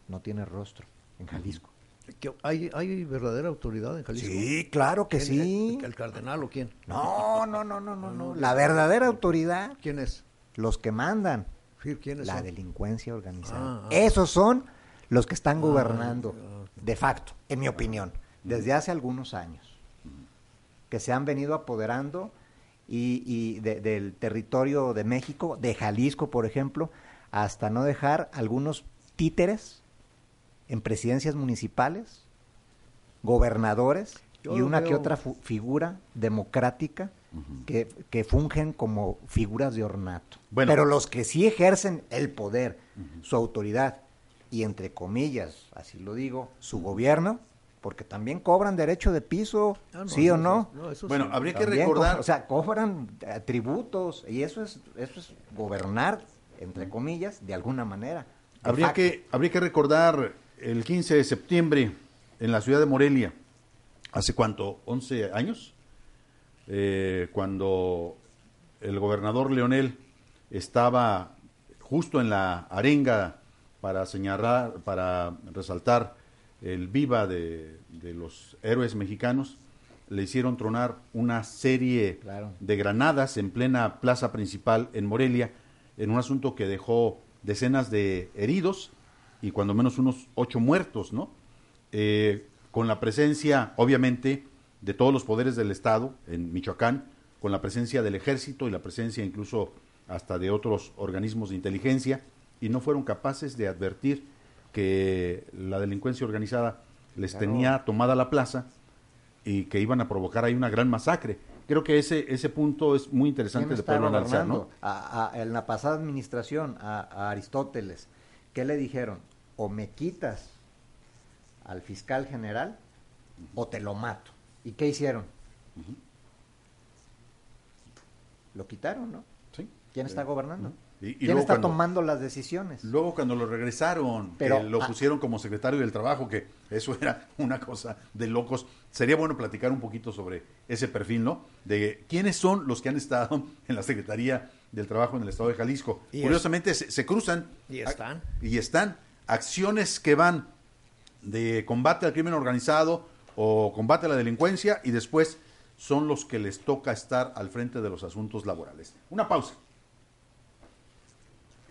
no tiene rostro en Jalisco. ¿Hay, ¿Hay verdadera autoridad en Jalisco? Sí, claro que sí. ¿El, cardenal o quién? No, no, no, no, no, no. La verdadera autoridad. ¿Quién es? Los que mandan. ¿Quiénes la delincuencia organizada. Ah, ah. Esos son los que están ah, gobernando, de facto, en mi opinión, desde hace algunos años que se han venido apoderando y, del territorio de México, de Jalisco, por ejemplo, hasta no dejar algunos títeres en presidencias municipales, gobernadores y una que otra figura democrática que, que, fungen como figuras de ornato. Pero los que sí ejercen el poder, su autoridad y entre comillas, así lo digo, su gobierno, porque también cobran derecho de piso, ah, ¿sí o no? bueno, habría que recordar... o sea, cobran eh, tributos y eso es, eso es gobernar, entre comillas, de alguna manera. Habría que, habría que recordar el 15 de septiembre en la ciudad de Morelia, hace cuánto, 11 años, eh, cuando el gobernador Leonel estaba justo en la arenga para señalar, para resaltar el viva de, los héroes mexicanos, le hicieron tronar una serie de granadas en plena plaza principal en Morelia, en un asunto que dejó decenas de heridos y cuando menos unos ocho muertos, ¿no? Eh, con la presencia, obviamente, de todos los poderes del Estado en Michoacán, con la presencia del ejército y la presencia incluso hasta de otros organismos de inteligencia, y no fueron capaces de advertir que la delincuencia organizada les tenía tomada la plaza y que iban a provocar ahí una gran masacre. Creo que ese ese punto es muy interesante de poderlo analizar, ¿no? en la pasada administración, a, Aristóteles, ¿qué le dijeron? O me quitas al fiscal general o te lo mato. ¿Y qué hicieron? Lo quitaron, ¿no? Sí. ¿Quién está gobernando? ¿Quién está tomando las decisiones? Luego cuando lo regresaron, Pero, lo ah, pusieron como secretario del trabajo, que eso era una cosa de locos. Sería bueno platicar un poquito sobre ese perfil, ¿no? De quiénes son los que han estado en la Secretaría del Trabajo en el Estado de Jalisco. Curiosamente se, cruzan. Y están. Y están. Acciones que van de combate al crimen organizado o combate a la delincuencia y después son los que les toca estar al frente de los asuntos laborales. Una pausa.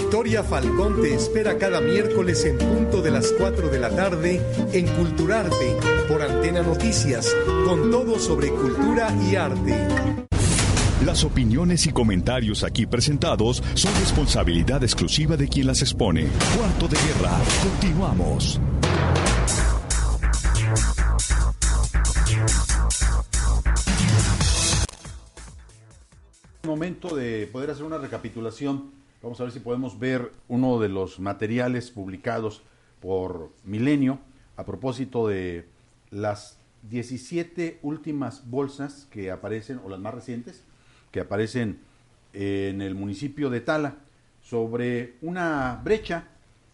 Victoria Falcón te espera cada miércoles en punto de las 4 de la tarde en Culturarte por Antena Noticias, con todo sobre cultura y arte. Las opiniones y comentarios aquí presentados son responsabilidad exclusiva de quien las expone. Cuarto de guerra, continuamos. momento de poder hacer una recapitulación. Vamos a ver si podemos ver uno de los materiales publicados por Milenio a propósito de las 17 últimas bolsas que aparecen, o las más recientes, que aparecen en el municipio de Tala, sobre una brecha,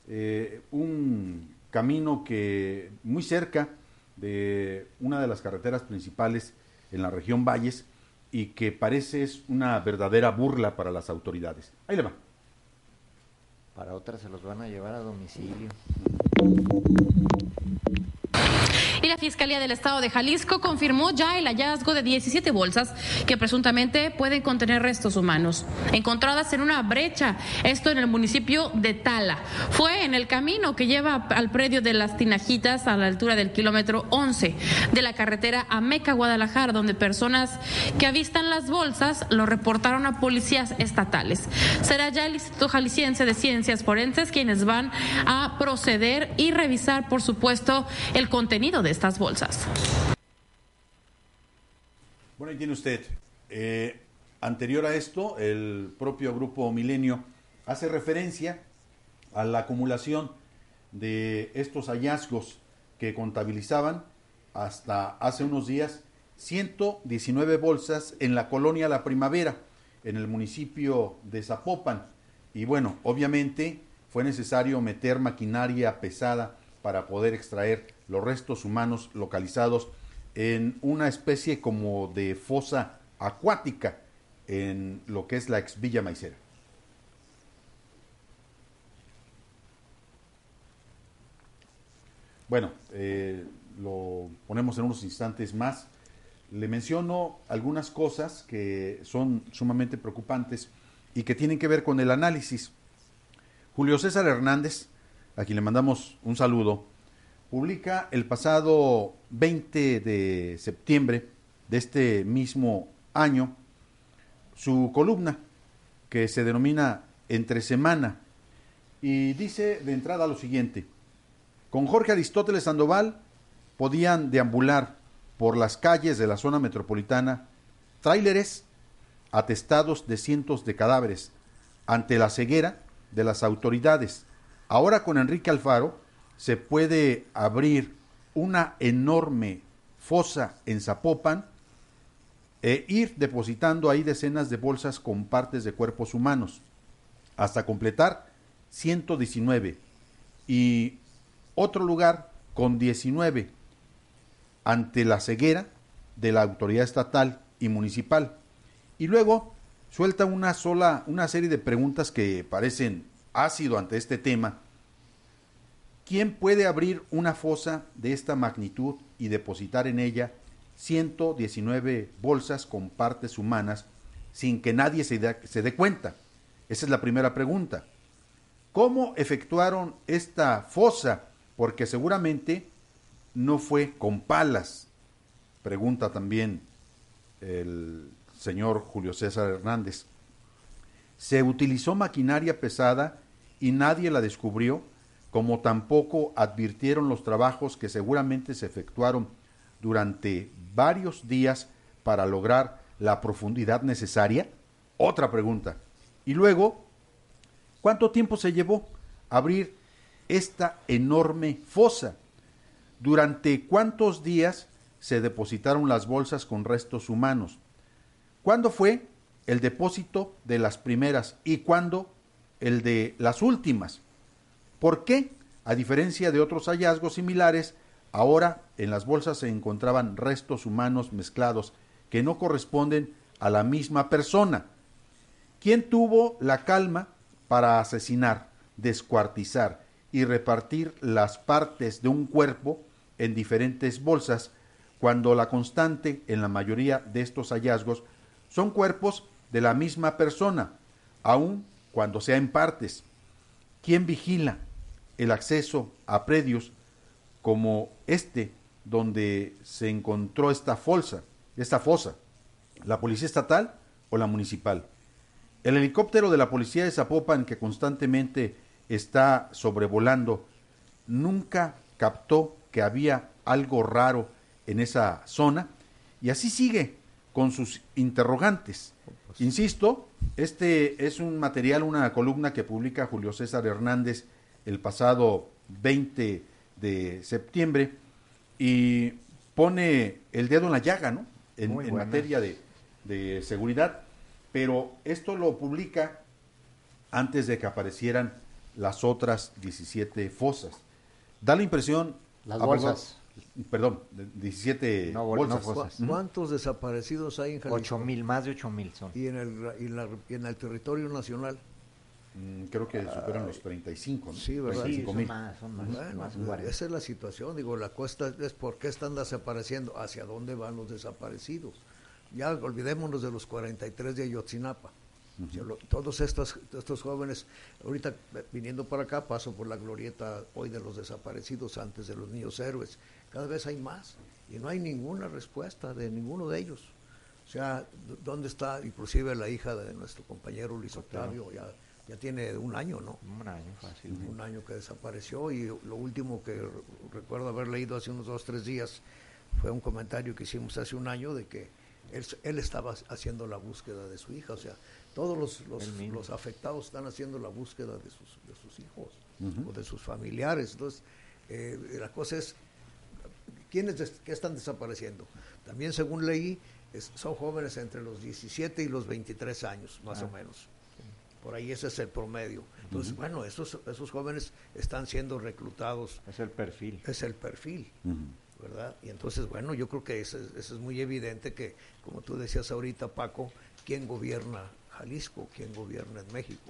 eh, un camino que muy cerca de una de las carreteras principales en la región Valles y que parece es una verdadera burla para las autoridades. Ahí le va. Para otras se los van a llevar a domicilio. Y la Fiscalía del Estado de Jalisco confirmó ya el hallazgo de 17 bolsas que presuntamente pueden contener restos humanos, encontradas en una brecha, esto en el municipio de Tala. Fue en el camino que lleva al predio de las Tinajitas a la altura del kilómetro 11 de la carretera a Meca, Guadalajara, donde personas que avistan las bolsas lo reportaron a policías estatales. Será ya el Instituto Jalisciense de Ciencias Forenses quienes van a proceder y revisar, por supuesto, el contenido de estas bolsas. Bueno, ahí tiene usted. Eh, anterior a esto, el propio grupo Milenio hace referencia a la acumulación de estos hallazgos que contabilizaban hasta hace unos días 119 bolsas en la colonia La Primavera, en el municipio de Zapopan. Y bueno, obviamente fue necesario meter maquinaria pesada para poder extraer los restos humanos localizados en una especie como de fosa acuática en lo que es la ex Villa Maicera. Bueno, eh, lo ponemos en unos instantes más. Le menciono algunas cosas que son sumamente preocupantes y que tienen que ver con el análisis. Julio César Hernández, a quien le mandamos un saludo, publica el pasado 20 de septiembre de este mismo año su columna que se denomina Entre Semana y dice de entrada lo siguiente, con Jorge Aristóteles Sandoval podían deambular por las calles de la zona metropolitana tráileres atestados de cientos de cadáveres ante la ceguera de las autoridades. Ahora con Enrique Alfaro se puede abrir una enorme fosa en Zapopan e ir depositando ahí decenas de bolsas con partes de cuerpos humanos, hasta completar 119 y otro lugar con 19 ante la ceguera de la autoridad estatal y municipal. Y luego suelta una sola, una serie de preguntas que parecen ácido ante este tema ¿Quién puede abrir una fosa de esta magnitud y depositar en ella 119 bolsas con partes humanas sin que nadie se, dé cuenta? Esa es la primera pregunta. ¿Cómo efectuaron esta fosa? Porque seguramente no fue con palas, pregunta también el señor Julio César Hernández. ¿Se utilizó maquinaria pesada y nadie la descubrió? como tampoco advirtieron los trabajos que seguramente se efectuaron durante varios días para lograr la profundidad necesaria? Otra pregunta. Y luego, ¿cuánto tiempo se llevó abrir esta enorme fosa? ¿Durante cuántos días se depositaron las bolsas con restos humanos? ¿Cuándo fue el depósito de las primeras y cuándo el de las últimas? ¿Por qué? A diferencia de otros hallazgos similares, ahora en las bolsas se encontraban restos humanos mezclados que no corresponden a la misma persona. ¿Quién tuvo la calma para asesinar, descuartizar y repartir las partes de un cuerpo en diferentes bolsas cuando la constante en la mayoría de estos hallazgos son cuerpos de la misma persona, aun cuando sea en partes? ¿Quién vigila? el acceso a predios como este donde se encontró esta fosa, esta fosa. La policía estatal o la municipal. El helicóptero de la policía de Zapopan, que constantemente está sobrevolando, nunca captó que había algo raro en esa zona y así sigue con sus interrogantes. Insisto, este es un material, una columna que publica Julio César Hernández el pasado 20 de septiembre y pone el dedo en la llaga, ¿no? En, en materia de, de seguridad, pero esto lo publica antes de que aparecieran las otras 17 fosas. Da la impresión... Las bolsas. Perdón, 17 no, bolsas. No fosas. ¿Cuántos desaparecidos hay en Jalisco? 8 mil, más de 8 mil son. ¿Y en el, y la, y en el territorio nacional? Mm, creo que superan los 35, ¿no? Sí, ¿verdad? 35 son mil. más, son más, Bueno, más 40. esa es la situación. Digo, la cuesta es por qué están desapareciendo, hacia dónde van los desaparecidos. Ya olvidémonos de los 43 de Ayotzinapa. Sea, lo- todos estos, estos jóvenes, ahorita eh, viniendo para acá, paso por la glorieta hoy de los desaparecidos antes de los niños héroes. Cada vez hay más y no hay ninguna respuesta de ninguno de ellos. O sea, ¿dónde está inclusive la hija de nuestro compañero Luis Octavio? Ya, ya tiene un año, ¿no? Un año fácil. un año que desapareció y lo último que re- recuerdo haber leído hace unos dos, tres días fue un comentario que hicimos hace un año de que él, él estaba haciendo la búsqueda de su hija, o sea, todos los, los afectados están haciendo la búsqueda de sus, de sus hijos o de sus familiares. Entonces, eh, la cosa es, ¿quiénes qué están desapareciendo? También, según leí, es- son jóvenes entre los 17 y los 23 años, más Ah. o menos. Por ahí ese es el promedio. Entonces, bueno, esos, esos jóvenes están siendo reclutados, Es el perfil. es el perfil. ¿verdad? Y entonces, bueno, yo creo que eso, es- eso es muy evidente que, como tú decías ahorita, Paco, ¿quién gobierna Jalisco? ¿Quién gobierna en México?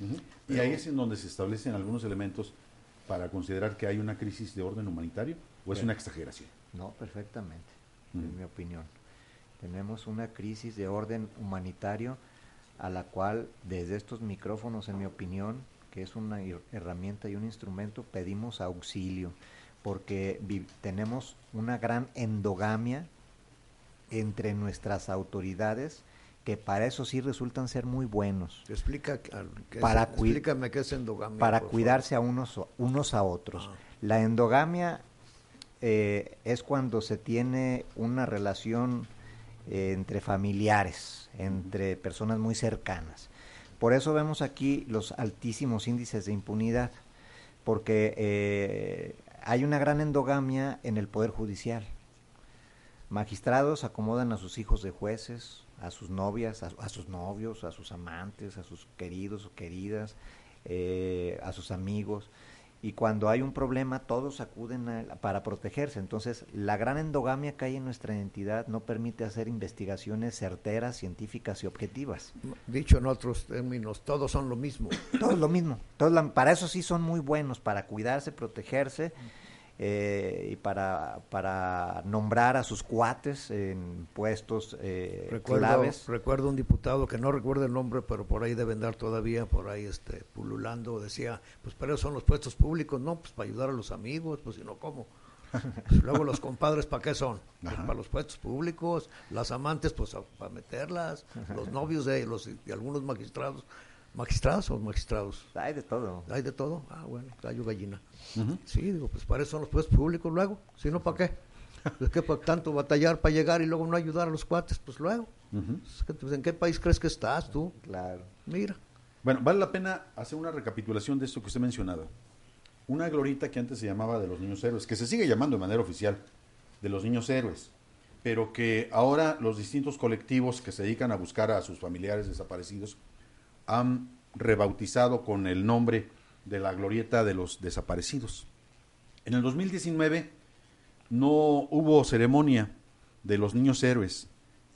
no? Y ahí es en donde se establecen algunos elementos para considerar que hay una crisis de orden humanitario o es Bien. una exageración. No, perfectamente, en mi opinión. Tenemos una crisis de orden humanitario a la cual desde estos micrófonos, en mi opinión, que es una her- herramienta y un instrumento, pedimos auxilio, porque tenemos una gran endogamia entre nuestras autoridades que para eso sí resultan ser muy buenos. Explica, Para cui- explícame qué es endogamia. para cuidarse a unos, o- unos a otros. Ah. La endogamia eh, es cuando se tiene una relación eh, entre familiares, entre personas muy cercanas. Por eso vemos aquí los altísimos índices de impunidad, porque eh, hay una gran endogamia en el Poder Judicial. Magistrados acomodan a sus hijos de jueces, a sus novias, a, a sus novios, a sus amantes, a sus queridos o queridas, a sus amigos. Y cuando hay un problema, todos acuden a para protegerse. Entonces, la gran endogamia que hay en nuestra entidad no permite hacer investigaciones certeras, científicas y objetivas. Dicho en otros términos, todos son lo mismo. Todo es lo mismo. Todos la- para eso sí son muy buenos, para cuidarse, protegerse eh, y para, para nombrar a sus cuates en puestos eh, Recuerdo, claves. recuerdo un diputado que no recuerdo el nombre, pero por ahí debe andar todavía, por ahí este, pululando, decía, pues para eso son los puestos públicos, no, pues para ayudar a los amigos, pues si no, ¿cómo? Luego los compadres, ¿para qué son? Pues para los puestos públicos, las amantes, pues para meterlas, los novios de los de algunos magistrados, magistrados o magistrados, Hay de todo. hay de todo, ah bueno, gallo gallina. Sí, digo, pues para eso son los puestos públicos luego, si no, ¿para qué? Es que para tanto batallar para llegar y luego no ayudar a los cuates, pues luego. Pues, ¿En qué país crees que estás tú? Claro. Mira. Bueno, vale la pena hacer una recapitulación de esto que usted mencionaba. Una glorita que antes se llamaba de los niños héroes, que se sigue llamando de manera oficial de los niños héroes, pero que ahora los distintos colectivos que se dedican a buscar a sus familiares desaparecidos han rebautizado con el nombre de la glorieta de los desaparecidos. En el 2019 no hubo ceremonia de los niños héroes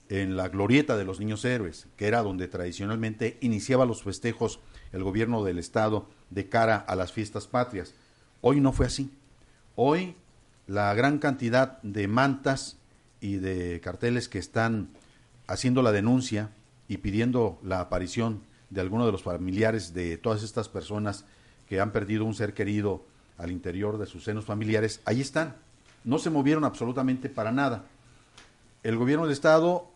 en la glorieta de los niños héroes, que era donde tradicionalmente iniciaba los festejos el gobierno del estado de cara a las fiestas patrias. Hoy no fue así. Hoy la gran cantidad de mantas y de carteles que están haciendo la denuncia y pidiendo la aparición de algunos de los familiares de todas estas personas que han perdido un ser querido al interior de sus senos familiares, ahí están. No se movieron absolutamente para nada. El gobierno del Estado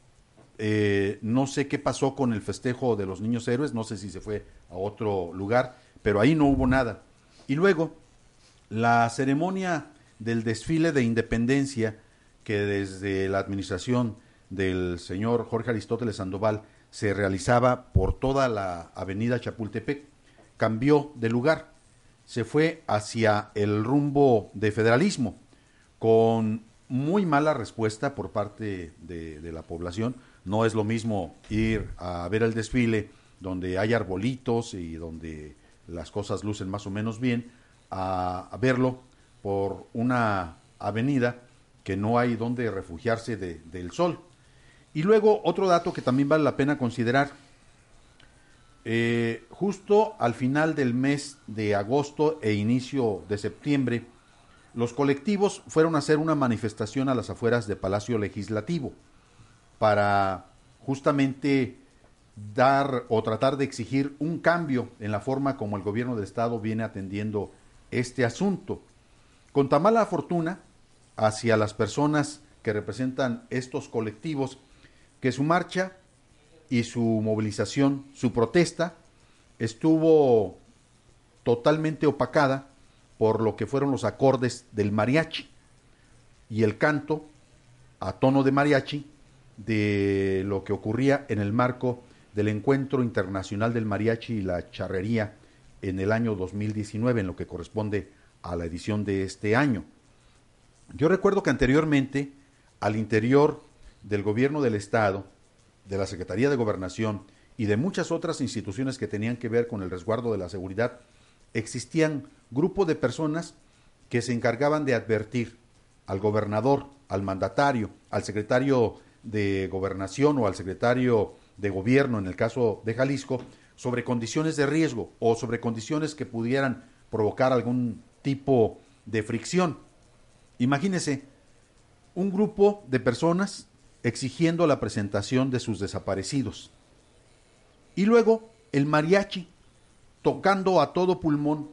eh, no sé qué pasó con el festejo de los niños héroes, no sé si se fue a otro lugar, pero ahí no hubo nada. Y luego, la ceremonia del desfile de independencia que desde la administración del señor Jorge Aristóteles Sandoval se realizaba por toda la avenida Chapultepec, cambió de lugar, se fue hacia el rumbo de federalismo, con muy mala respuesta por parte de, la población. No es lo mismo ir a ver el desfile donde hay arbolitos y donde las cosas lucen más o menos bien, a, a verlo por una avenida que no hay donde refugiarse de, del sol. Y luego otro dato que también vale la pena considerar. Eh, justo al final del mes de agosto e inicio de septiembre, los colectivos fueron a hacer una manifestación a las afueras de Palacio Legislativo para justamente dar o tratar de exigir un cambio en la forma como el gobierno del Estado viene atendiendo este asunto. Con tan mala fortuna hacia las personas que representan estos colectivos, que su marcha y su movilización, su protesta, estuvo totalmente opacada por lo que fueron los acordes del mariachi y el canto a tono de mariachi de lo que ocurría en el marco del Encuentro Internacional del Mariachi y la Charrería en el año 2019, en lo que corresponde a la edición de este año. Yo recuerdo que anteriormente, al interior del gobierno del Estado, de la Secretaría de Gobernación y de muchas otras instituciones que tenían que ver con el resguardo de la seguridad, existían grupos de personas que se encargaban de advertir al gobernador, al mandatario, al secretario de gobernación o al secretario de gobierno, en el caso de Jalisco, sobre condiciones de riesgo o sobre condiciones que pudieran provocar algún tipo de fricción. Imagínese un grupo de personas exigiendo la presentación de sus desaparecidos. Y luego el mariachi tocando a todo pulmón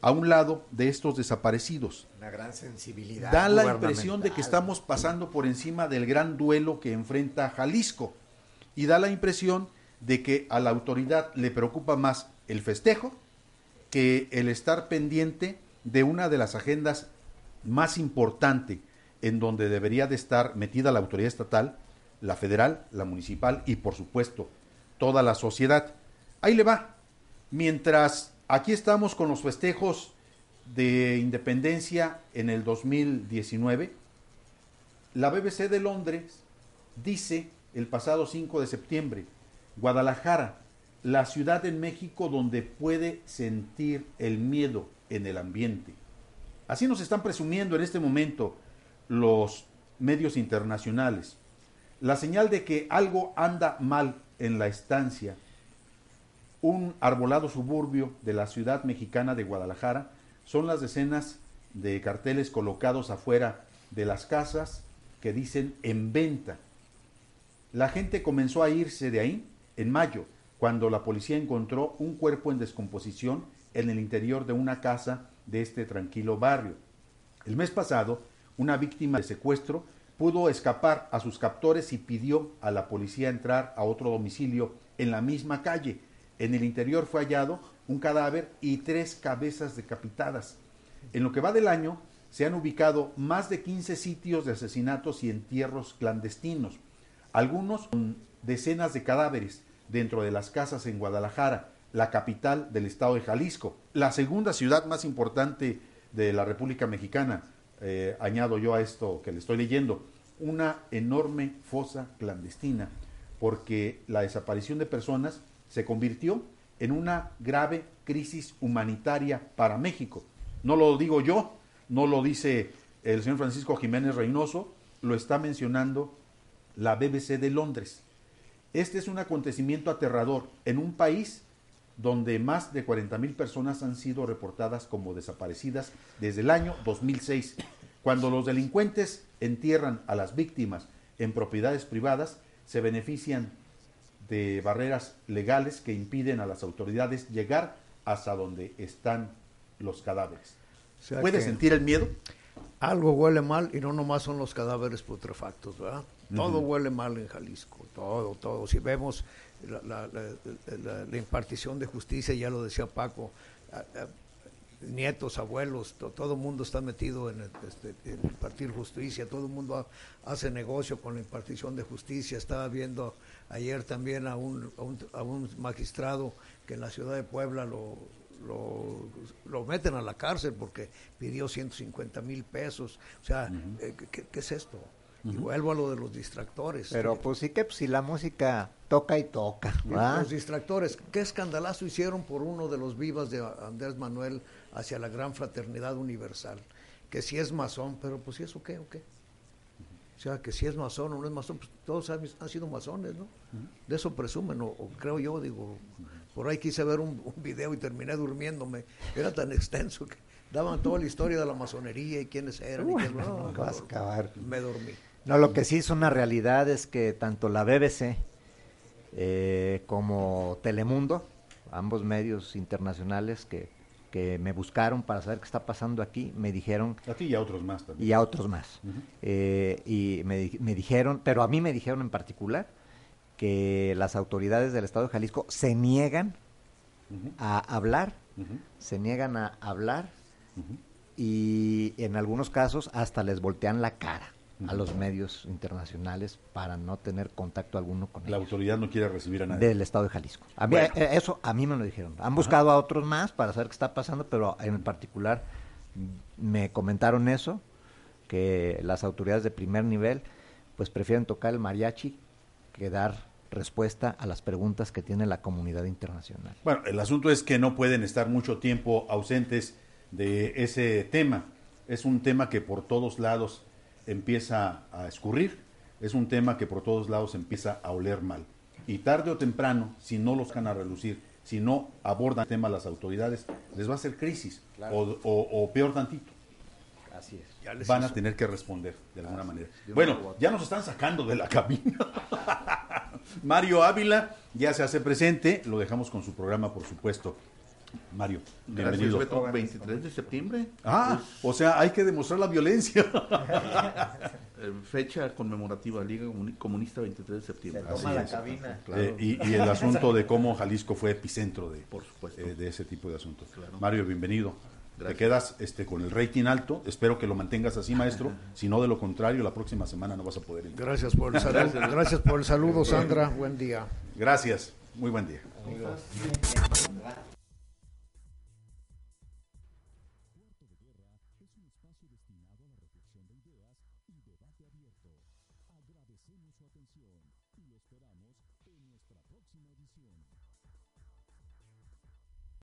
a un lado de estos desaparecidos. Una gran sensibilidad. Da la impresión de que estamos pasando por encima del gran duelo que enfrenta Jalisco. Y da la impresión de que a la autoridad le preocupa más el festejo que el estar pendiente de una de las agendas más importante en donde debería de estar metida la autoridad estatal, la federal, la municipal y por supuesto toda la sociedad. Ahí le va. Mientras aquí estamos con los festejos de independencia en el 2019, la BBC de Londres dice el pasado 5 de septiembre, Guadalajara, la ciudad en México donde puede sentir el miedo en el ambiente. Así nos están presumiendo en este momento los medios internacionales. La señal de que algo anda mal en la estancia, un arbolado suburbio de la ciudad mexicana de Guadalajara, son las decenas de carteles colocados afuera de las casas que dicen en venta. La gente comenzó a irse de ahí en mayo, cuando la policía encontró un cuerpo en descomposición en el interior de una casa de este tranquilo barrio. El mes pasado, una víctima de secuestro pudo escapar a sus captores y pidió a la policía entrar a otro domicilio en la misma calle. En el interior fue hallado un cadáver y tres cabezas decapitadas. En lo que va del año, se han ubicado más de 15 sitios de asesinatos y entierros clandestinos, algunos con decenas de cadáveres dentro de las casas en Guadalajara, la capital del estado de Jalisco, la segunda ciudad más importante de la República Mexicana, eh, añado yo a esto que le estoy leyendo, una enorme fosa clandestina, porque la desaparición de personas se convirtió en una grave crisis humanitaria para México. No lo digo yo, no lo dice el señor Francisco Jiménez Reynoso, lo está mencionando la BBC de Londres. Este es un acontecimiento aterrador en un país donde más de 40 mil personas han sido reportadas como desaparecidas desde el año 2006. Cuando los delincuentes entierran a las víctimas en propiedades privadas, se benefician de barreras legales que impiden a las autoridades llegar hasta donde están los cadáveres. ¿Puede sentir el miedo? Algo huele mal y no nomás son los cadáveres putrefactos, ¿verdad? Todo huele mal en Jalisco, todo, todo. Si vemos la, impartición de justicia, ya lo decía Paco, nietos, abuelos, todo el mundo está metido en, este, impartir justicia, todo el mundo hace negocio con la impartición de justicia. Estaba viendo ayer también a un, a un, magistrado que en la ciudad de Puebla lo, lo, meten a la cárcel porque pidió 150 mil pesos. O sea, eh, ¿qué, es esto? Y vuelvo a lo de los distractores. Pero pues sí que pues, si la música toca y toca. Los distractores, ¿qué escandalazo hicieron por uno de los vivas de Andrés Manuel hacia la gran fraternidad universal? Que si es masón, pero pues ¿y eso qué o qué? O sea, que si es masón o no es masón, pues todos han, sido masones, ¿no? De eso presumen, o, creo yo, digo, por ahí quise ver un, video y terminé durmiéndome. Era tan extenso que daban toda la historia de la masonería y quiénes eran. y no, vas a acabar. Me dormí. No, lo que sí es una realidad es que tanto la BBC eh, como Telemundo, ambos medios internacionales que, que, me buscaron para saber qué está pasando aquí, me dijeron... A ti y a otros más también. Y a otros más. Eh, y me, me dijeron, pero a mí me dijeron en particular, que las autoridades del Estado de Jalisco se niegan a hablar, se niegan a hablar y en algunos casos hasta les voltean la cara a los medios internacionales para no tener contacto alguno con la autoridad no quiere recibir a nadie del Estado de Jalisco. A mí, eh, eso a mí me lo dijeron. Han buscado a otros más para saber qué está pasando, pero en particular me comentaron eso que las autoridades de primer nivel pues prefieren tocar el mariachi que dar respuesta a las preguntas que tiene la comunidad internacional. Bueno, el asunto es que no pueden estar mucho tiempo ausentes de ese tema. Es un tema que por todos lados empieza a escurrir, es un tema que por todos lados empieza a oler mal. Y tarde o temprano, si no los van a relucir, si no abordan el tema las autoridades, les va a hacer crisis o, o peor tantito. Así es van a tener que responder de alguna manera. Bueno, ya nos están sacando de la cabina. Mario Ávila ya se hace presente, lo dejamos con su programa, por supuesto. Mario, bienvenido. Gracias, 23 de septiembre. Ah, o sea, hay que demostrar la violencia. Eh, fecha conmemorativa, Liga Comunista 23 de septiembre. Se toma la cabina. Eh, y, el asunto de cómo Jalisco fue epicentro de, por supuesto. Eh, de ese tipo de asuntos. Mario, bienvenido. Te quedas este, con el rating alto. Espero que lo mantengas así, maestro. Si no, de lo contrario, la próxima semana no vas a poder entrar. Gracias por el saludo, Gracias por el saludo Sandra. Buen día. Gracias. Muy buen día.